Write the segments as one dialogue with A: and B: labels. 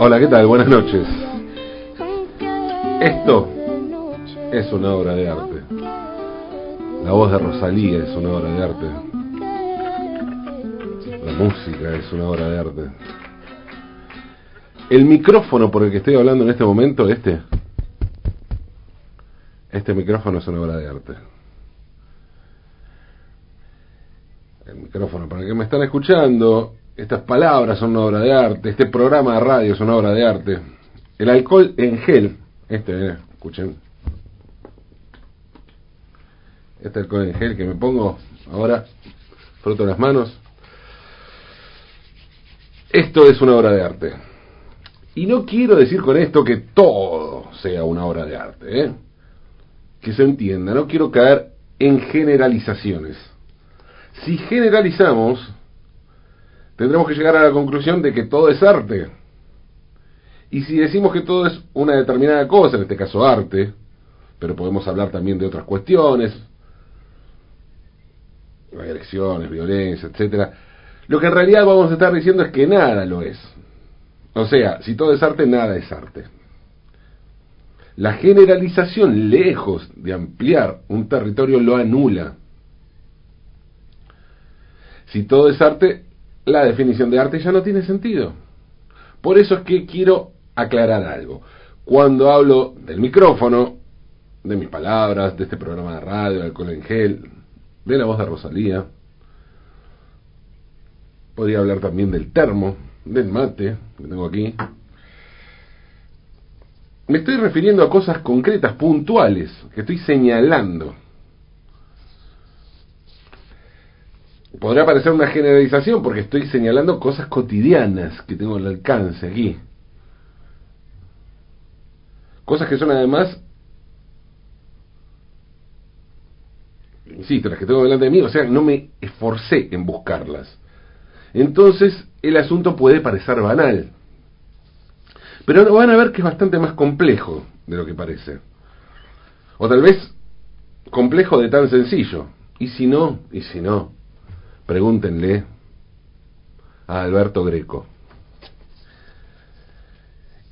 A: Hola, ¿qué tal? Buenas noches. Esto es una obra de arte. La voz de Rosalía es una obra de arte. La música es una obra de arte. El micrófono por el que estoy hablando en este momento, este, este micrófono es una obra de arte. El micrófono para el que me están escuchando, estas palabras son una obra de arte, este programa de radio es una obra de arte. El alcohol en gel, este, eh, escuchen. Este alcohol en gel que me pongo ahora, froto las manos. Esto es una obra de arte. Y no quiero decir con esto que todo sea una obra de arte, ¿eh? que se entienda, no quiero caer en generalizaciones. Si generalizamos, tendremos que llegar a la conclusión de que todo es arte. Y si decimos que todo es una determinada cosa, en este caso arte, pero podemos hablar también de otras cuestiones, agresiones, violencia, etcétera, lo que en realidad vamos a estar diciendo es que nada lo es. O sea, si todo es arte, nada es arte. La generalización, lejos de ampliar un territorio, lo anula. Si todo es arte, la definición de arte ya no tiene sentido. Por eso es que quiero aclarar algo. Cuando hablo del micrófono, de mis palabras, de este programa de radio, del alcohol en gel, de la voz de Rosalía, podría hablar también del termo, del mate que tengo aquí. Me estoy refiriendo a cosas concretas, puntuales, que estoy señalando. Podría parecer una generalización porque estoy señalando cosas cotidianas que tengo al alcance aquí. Cosas que son además, insisto, las que tengo delante de mí, o sea, no me esforcé en buscarlas. Entonces, el asunto puede parecer banal. Pero van a ver que es bastante más complejo de lo que parece. O tal vez complejo de tan sencillo. Y si no, y si no, pregúntenle a Alberto Greco.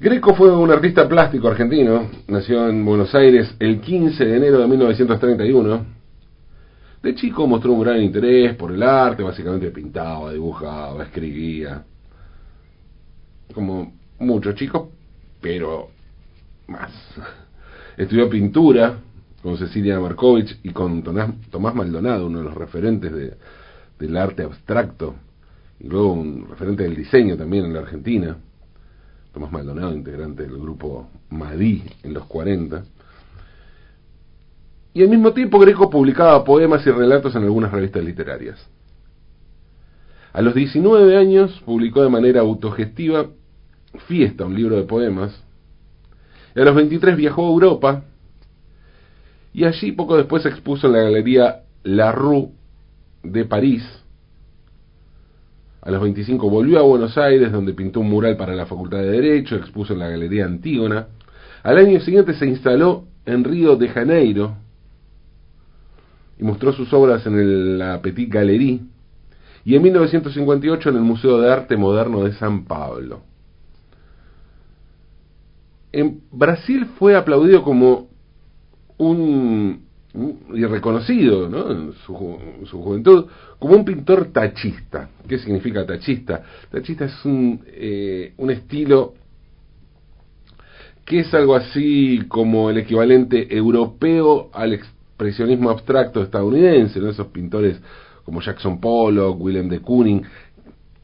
A: Greco fue un artista plástico argentino, nació en Buenos Aires el 15 de enero de 1931. De chico mostró un gran interés por el arte, básicamente pintaba, dibujaba, escribía. Como muchos chicos, pero más. Estudió pintura con Cecilia Markovich y con Tomás Maldonado, uno de los referentes de, del arte abstracto, y luego un referente del diseño también en la Argentina. Tomás Maldonado, integrante del grupo Madí en los 40. Y al mismo tiempo Greco publicaba poemas y relatos en algunas revistas literarias. A los 19 años publicó de manera autogestiva Fiesta, un libro de poemas. Y a los 23 viajó a Europa y allí poco después se expuso en la galería La Rue de París. A los 25 volvió a Buenos Aires, donde pintó un mural para la Facultad de Derecho, expuso en la Galería Antígona. Al año siguiente se instaló en Río de Janeiro y mostró sus obras en la Petit Galerie y en 1958 en el Museo de Arte Moderno de San Pablo. En Brasil fue aplaudido como un y reconocido ¿no? en, su, juventud como un pintor tachista. ¿Qué significa tachista? Tachista es un, eh, un estilo que es algo así como el equivalente europeo al expresionismo abstracto estadounidense, ¿no? esos pintores como Jackson Pollock, Willem de Kooning.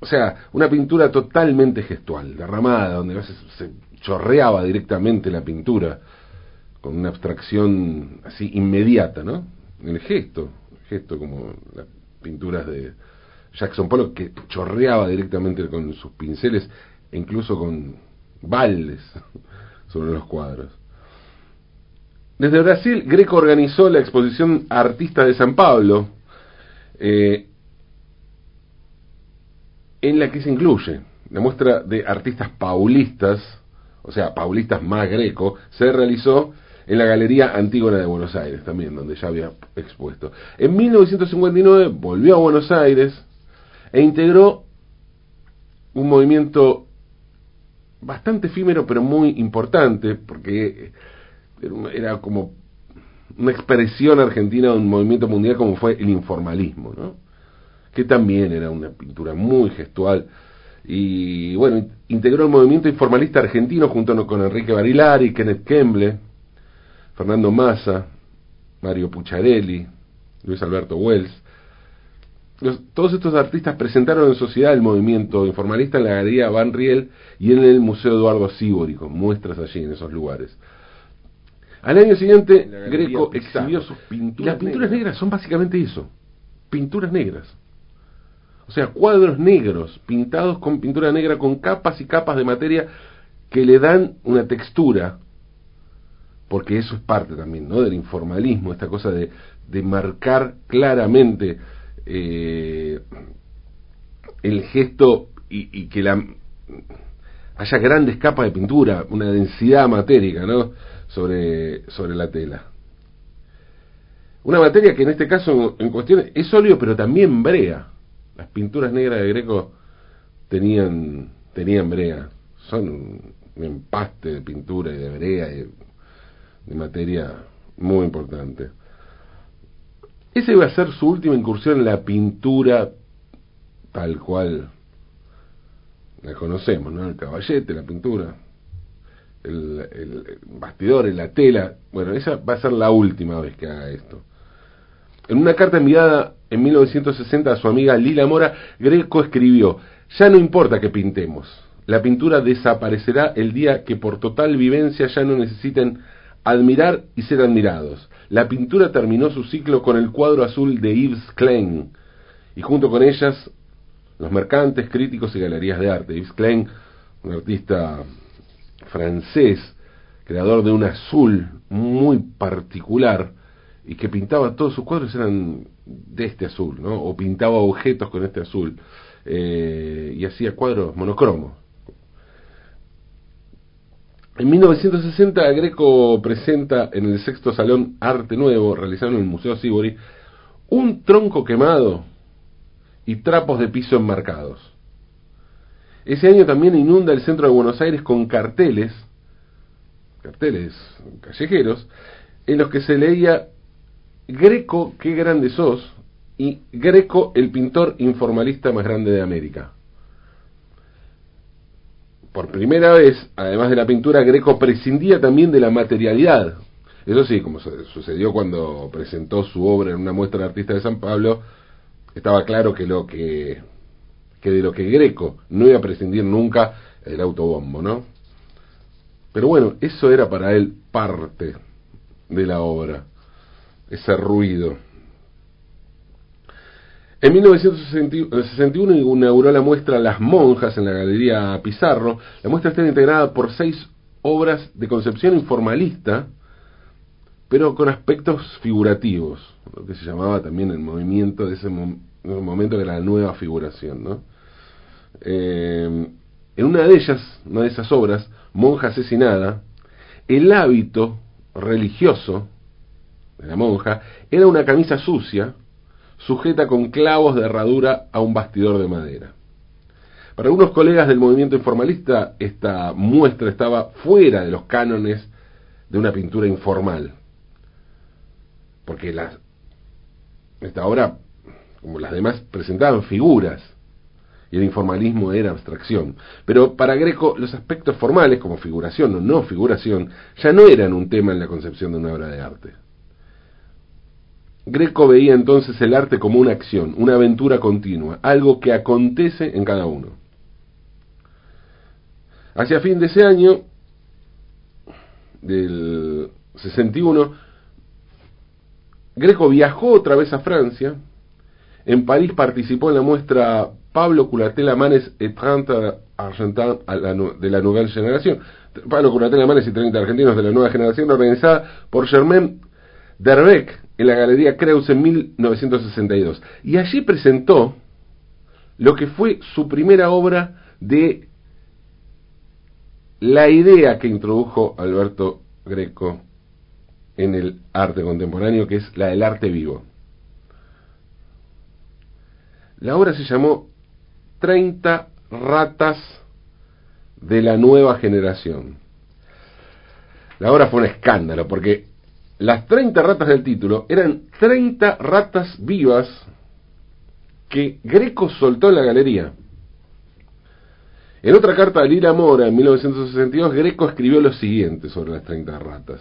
A: O sea, una pintura totalmente gestual, derramada, donde a veces se chorreaba directamente la pintura con una abstracción así inmediata, ¿no? El gesto, gesto como las pinturas de Jackson Pollock que chorreaba directamente con sus pinceles e incluso con baldes sobre los cuadros. Desde Brasil, Greco organizó la exposición Artistas de San Pablo, eh, en la que se incluye la muestra de artistas paulistas, o sea, paulistas más greco, se realizó en la Galería Antígona de Buenos Aires también, donde ya había expuesto. En 1959 volvió a Buenos Aires e integró un movimiento bastante efímero pero muy importante, porque era como una expresión argentina de un movimiento mundial como fue el informalismo, ¿no? que también era una pintura muy gestual. Y bueno, integró el movimiento informalista argentino junto con Enrique Barilari, Kenneth Kemble, Fernando Massa, Mario Pucciarelli, Luis Alberto Wells. todos estos artistas presentaron en sociedad el movimiento informalista en la Galería Van Riel y en el Museo Eduardo Sibori, con muestras allí en esos lugares. Al año siguiente, Greco exhibió sus pinturas. Las pinturas negras son básicamente eso, pinturas negras. O sea, cuadros negros, pintados con pintura negra, con capas y capas de materia que le dan una textura, porque eso es parte también ¿no? del informalismo, esta cosa de, de marcar claramente eh, el gesto y, que la, haya grandes capas de pintura, una densidad matérica ¿no? sobre, sobre la tela. Una materia que en este caso en cuestión es óleo pero también brea las pinturas negras de Greco tenían, tenían brea, son un, empaste de pintura y de brea de materia muy importante. Esa iba a ser su última incursión en la pintura tal cual la conocemos, ¿no? El caballete, la pintura, el, el bastidor, la tela. Bueno, esa va a ser la última vez que haga esto. En una carta enviada en 1960 a su amiga Lila Mora, Greco escribió, ya no importa que pintemos, la pintura desaparecerá el día que por total vivencia ya no necesiten admirar y ser admirados. La pintura terminó su ciclo con el cuadro azul de Yves Klein, y junto con ellas los mercantes, críticos y galerías de arte. Yves Klein, un artista francés, creador de un azul muy particular, y que pintaba todos sus cuadros eran de este azul, ¿no? O pintaba objetos con este azul eh, y hacía cuadros monocromos. En 1960 Greco presenta en el sexto salón Arte Nuevo, realizado en el Museo Sibori, un tronco quemado y trapos de piso enmarcados. Ese año también inunda el centro de Buenos Aires con carteles, carteles callejeros, en los que se leía Greco, qué grande sos, y Greco, el pintor informalista más grande de América. Por primera vez, además de la pintura, Greco prescindía también de la materialidad. Eso sí, como sucedió cuando presentó su obra en una muestra de artistas de San Pablo, estaba claro que lo que, que de lo que Greco no iba a prescindir nunca el autobombo, ¿no? Pero bueno, eso era para él parte de la obra ese ruido. En 1961 inauguró la muestra Las Monjas en la Galería Pizarro. La muestra está integrada por seis obras de concepción informalista, pero con aspectos figurativos, lo que se llamaba también el movimiento de ese momento de la nueva figuración. ¿no? Eh, en una de ellas, una de esas obras, Monja asesinada, el hábito religioso de la monja, era una camisa sucia, sujeta con clavos de herradura a un bastidor de madera. Para algunos colegas del movimiento informalista, esta muestra estaba fuera de los cánones de una pintura informal, porque las, esta obra, como las demás, presentaban figuras, y el informalismo era abstracción. Pero para Greco los aspectos formales, como figuración o no figuración, ya no eran un tema en la concepción de una obra de arte. Greco veía entonces el arte como una acción, una aventura continua, algo que acontece en cada uno. Hacia fin de ese año, del 61, Greco viajó otra vez a Francia. En París participó en la muestra Pablo Culatela Manes et 30 Argentins de la Nueva Generación. Pablo Culatela Manes y 30 argentinos de la Nueva Generación, organizada por Germain Derbeck en la Galería Creus en 1962. Y allí presentó lo que fue su primera obra de la idea que introdujo Alberto Greco en el arte contemporáneo, que es la del arte vivo. La obra se llamó 30 ratas de la nueva generación. La obra fue un escándalo porque las 30 ratas del título eran 30 ratas vivas que Greco soltó en la galería. En otra carta de Lila Mora, en 1962, Greco escribió lo siguiente sobre las 30 ratas.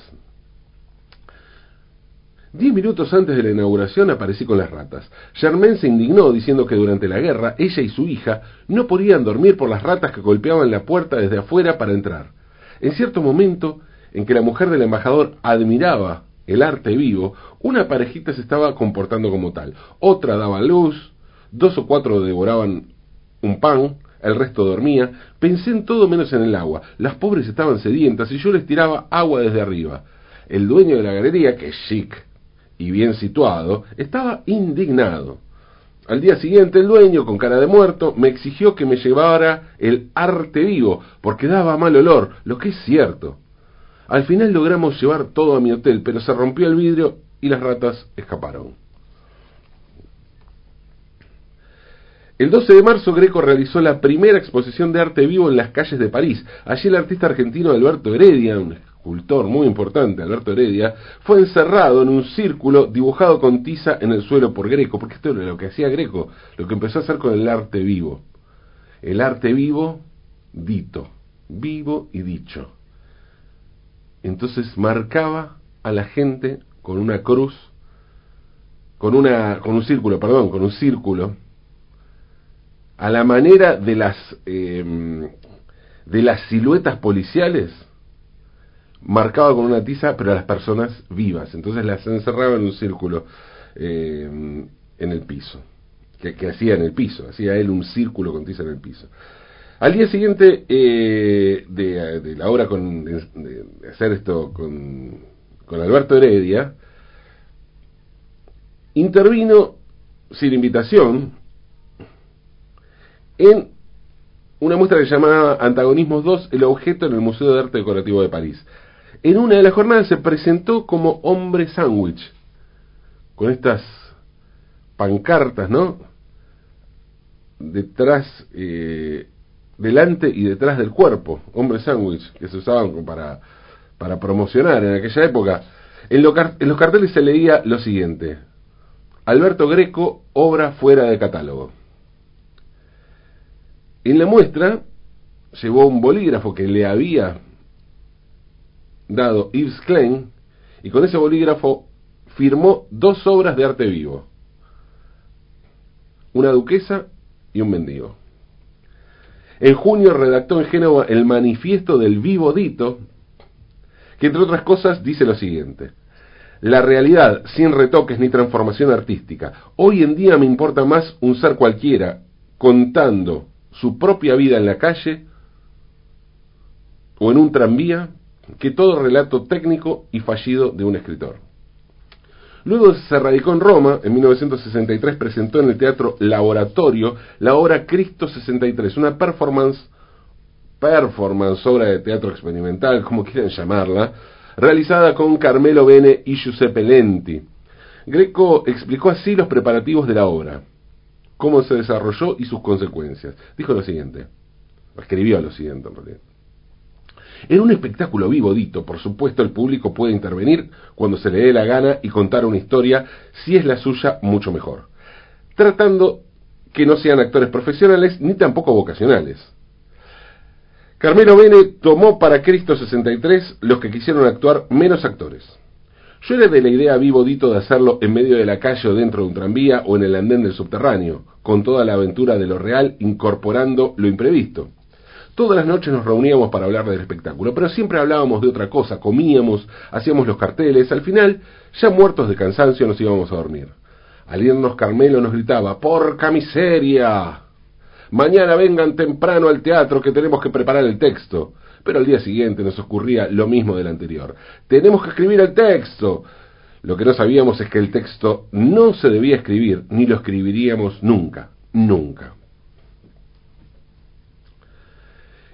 A: Diez minutos antes de la inauguración aparecí con las ratas. Germain se indignó diciendo que durante la guerra ella y su hija no podían dormir por las ratas que golpeaban la puerta desde afuera para entrar. En cierto momento en que la mujer del embajador admiraba el arte vivo, una parejita se estaba comportando como tal. Otra daba luz, dos o cuatro devoraban un pan, el resto dormía. Pensé en todo menos en el agua. Las pobres estaban sedientas y yo les tiraba agua desde arriba. El dueño de la galería, que es chic y bien situado, estaba indignado. Al día siguiente el dueño, con cara de muerto, me exigió que me llevara el arte vivo, porque daba mal olor, lo que es cierto. Al final logramos llevar todo a mi hotel, pero se rompió el vidrio y las ratas escaparon. El 12 de marzo Greco realizó la primera exposición de arte vivo en las calles de París. Allí el artista argentino Alberto Heredia, un escultor muy importante, Alberto Heredia, fue encerrado en un círculo dibujado con tiza en el suelo por Greco, porque esto era lo que hacía Greco, lo que empezó a hacer con el arte vivo. El arte vivo, dito, vivo y dicho. Entonces marcaba a la gente con una cruz, con una, con un círculo, perdón, con un círculo, a la manera de las em, de las siluetas policiales, marcaba con una tiza, pero a las personas vivas. Entonces las encerraba en un círculo em, en el piso, que hacía en el piso, hacía él un círculo con tiza en el piso. Al día siguiente eh, de, la obra con, de, hacer esto con, con Alberto Heredia, intervino sin invitación en una muestra que se llamaba Antagonismos 2, el objeto en el Museo de Arte Decorativo de París. En una de las jornadas se presentó como hombre sándwich, con estas pancartas, ¿no? Detrás eh, delante y detrás del cuerpo, hombre sándwich, que se usaban para, para promocionar en aquella época. En, en los carteles se leía lo siguiente, Alberto Greco, obra fuera de catálogo. En la muestra llevó un bolígrafo que le había dado Yves Klein y con ese bolígrafo firmó dos obras de arte vivo, una duquesa y un mendigo. En junio redactó en Génova el manifiesto del vivo dito, que entre otras cosas dice lo siguiente. La realidad, sin retoques ni transformación artística. Hoy en día me importa más un ser cualquiera contando su propia vida en la calle o en un tranvía que todo relato técnico y fallido de un escritor. Luego se radicó en Roma, en 1963 presentó en el Teatro Laboratorio la obra Cristo 63, una performance, performance, obra de teatro experimental, como quieran llamarla, realizada con Carmelo Bene y Giuseppe Lenti. Greco explicó así los preparativos de la obra, cómo se desarrolló y sus consecuencias. Dijo lo siguiente, escribió lo siguiente en realidad. En un espectáculo vivo, dito, por supuesto, el público puede intervenir cuando se le dé la gana y contar una historia, si es la suya, mucho mejor. Tratando que no sean actores profesionales ni tampoco vocacionales. Carmelo Bene tomó para Cristo 63 los que quisieron actuar menos actores. Yo era de la idea vivo dito de hacerlo en medio de la calle o dentro de un tranvía o en el andén del subterráneo, con toda la aventura de lo real incorporando lo imprevisto. Todas las noches nos reuníamos para hablar del espectáculo, pero siempre hablábamos de otra cosa, comíamos, hacíamos los carteles, al final, ya muertos de cansancio, nos íbamos a dormir. Al irnos Carmelo nos gritaba, ¡Porca miseria! Mañana vengan temprano al teatro que tenemos que preparar el texto. Pero al día siguiente nos ocurría lo mismo del anterior. Tenemos que escribir el texto. Lo que no sabíamos es que el texto no se debía escribir, ni lo escribiríamos nunca, nunca.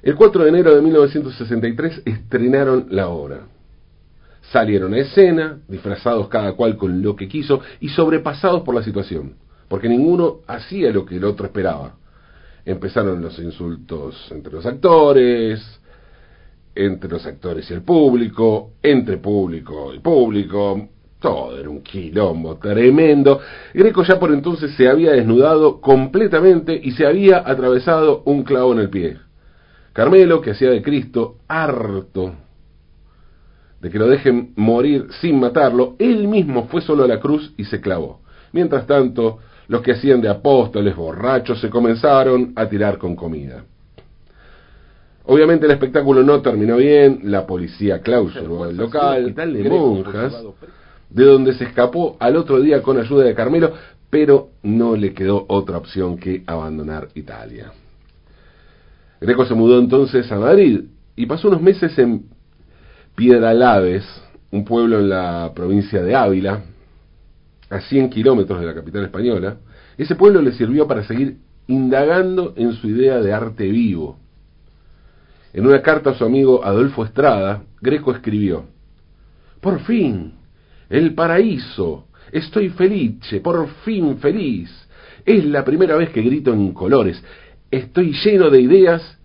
A: El 4 de enero de 1963 estrenaron la obra. Salieron a escena, disfrazados cada cual con lo que quiso y sobrepasados por la situación, porque ninguno hacía lo que el otro esperaba. Empezaron los insultos entre los actores, entre los actores y el público, entre público y público, todo era un quilombo tremendo. Greco ya por entonces se había desnudado completamente y se había atravesado un clavo en el pie. Carmelo, que hacía de Cristo, harto de que lo dejen morir sin matarlo, él mismo fue solo a la cruz y se clavó. Mientras tanto, los que hacían de apóstoles borrachos se comenzaron a tirar con comida. Obviamente el espectáculo no terminó bien, la policía clausuró el local de monjas, de donde se escapó al otro día con ayuda de Carmelo, pero no le quedó otra opción que abandonar Italia. Greco se mudó entonces a Madrid y pasó unos meses en Piedralaves, un pueblo en la provincia de Ávila, a 100 kilómetros de la capital española. Ese pueblo le sirvió para seguir indagando en su idea de arte vivo. En una carta a su amigo Adolfo Estrada, Greco escribió, Por fin, el paraíso, estoy felice, por fin feliz. Es la primera vez que grito en colores. Estoy lleno de ideas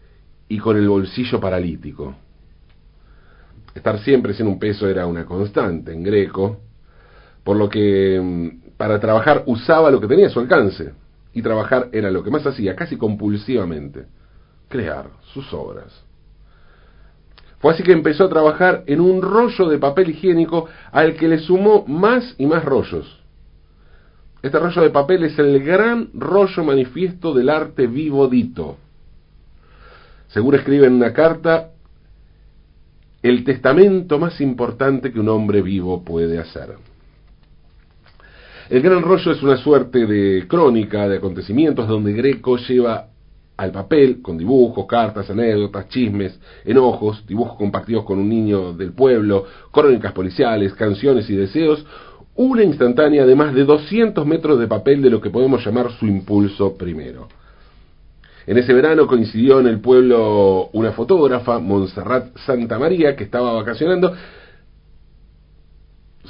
A: y con el bolsillo paralítico. Estar siempre sin un peso era una constante en Greco, por lo que mm, para trabajar usaba lo que tenía a su alcance, y trabajar era lo que más hacía, casi compulsivamente, crear sus obras. Fue así que empezó a trabajar en un rollo de papel higiénico al que le sumó más y más rollos. Este rollo de papel es el gran rollo manifiesto del arte vivo dito. Seguro escribe en una carta el testamento más importante que un hombre vivo puede hacer. El gran rollo es una suerte de crónica de acontecimientos donde Greco lleva al papel, con dibujos, cartas, anécdotas, chismes, enojos, dibujos compartidos con un niño del pueblo, crónicas policiales, canciones y deseos, una instantánea de más de 200 metros de papel de lo que podemos llamar su impulso primero. En ese verano coincidió en el pueblo una fotógrafa, Montserrat Santa María, que estaba vacacionando.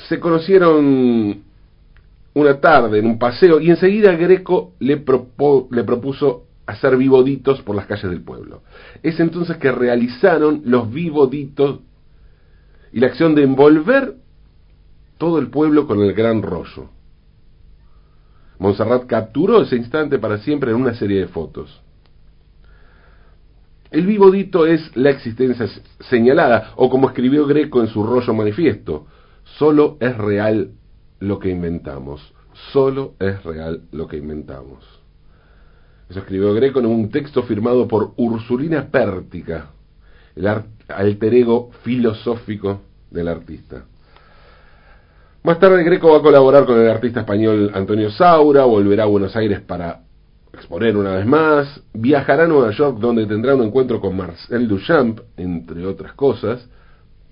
A: Se conocieron una tarde en un paseo y enseguida Greco le, le propuso hacer vivoditos por las calles del pueblo. Es entonces que realizaron los vivoditos y la acción de envolver todo el pueblo con el gran rollo. Montserrat capturó ese instante para siempre en una serie de fotos. El vivo dito es la existencia señalada, o como escribió Greco en su rollo manifiesto, solo es real lo que inventamos, solo es real lo que inventamos. Eso escribió Greco en un texto firmado por Ursulina Pértica, el alter ego filosófico del artista. Más tarde Greco va a colaborar con el artista español Antonio Saura, volverá a Buenos Aires para exponer una vez más, viajará a Nueva York donde tendrá un encuentro con Marcel Duchamp, entre otras cosas,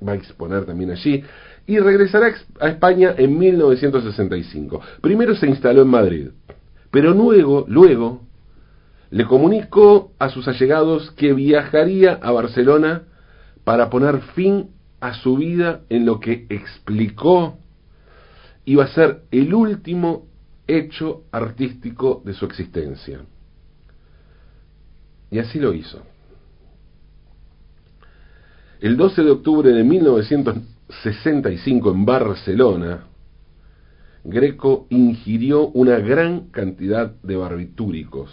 A: va a exponer también allí, y regresará a España en 1965. Primero se instaló en Madrid, pero luego, luego, le comunicó a sus allegados que viajaría a Barcelona para poner fin a su vida en lo que explicó iba a ser el último hecho artístico de su existencia. Y así lo hizo. El 12 de octubre de 1965 en Barcelona, Greco ingirió una gran cantidad de barbitúricos.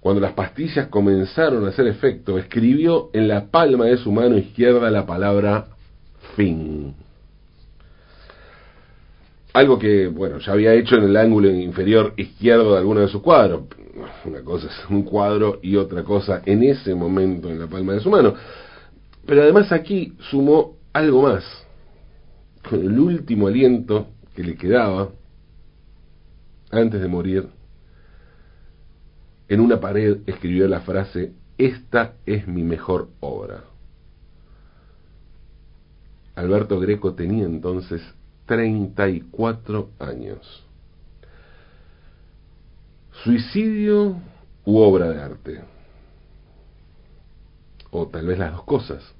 A: Cuando las pastillas comenzaron a hacer efecto, escribió en la palma de su mano izquierda la palabra fin algo que, bueno, ya había hecho en el ángulo inferior izquierdo de alguno de sus cuadros. Una cosa es un cuadro y otra cosa en ese momento en la palma de su mano. Pero además aquí sumó algo más. Con el último aliento que le quedaba, antes de morir, en una pared escribió la frase, esta es mi mejor obra. Alberto Greco tenía entonces 34 años. Suicidio u obra de arte. O tal vez las dos cosas.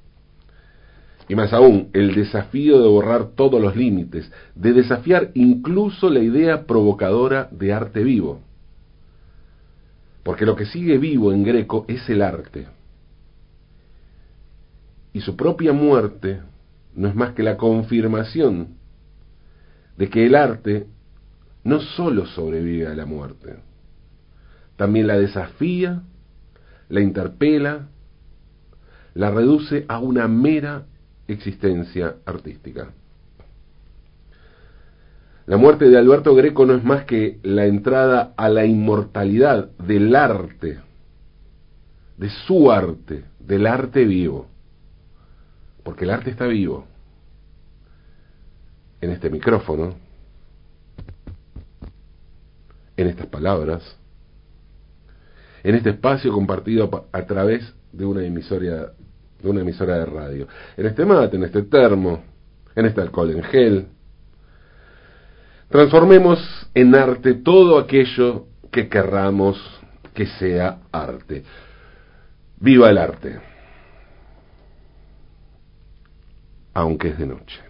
A: Y más aún, el desafío de borrar todos los límites, de desafiar incluso la idea provocadora de arte vivo. Porque lo que sigue vivo en Greco es el arte. Y su propia muerte no es más que la confirmación de que el arte no sólo sobrevive a la muerte, también la desafía, la interpela, la reduce a una mera existencia artística. La muerte de Alberto Greco no es más que la entrada a la inmortalidad del arte, de su arte, del arte vivo. Porque el arte está vivo. En este micrófono, en estas palabras, en este espacio compartido a través de una emisora de una emisora de radio. En este mate, en este termo, en este alcohol en gel, Transformemos en arte todo aquello que querramos que sea arte. Viva el arte, aunque es de noche.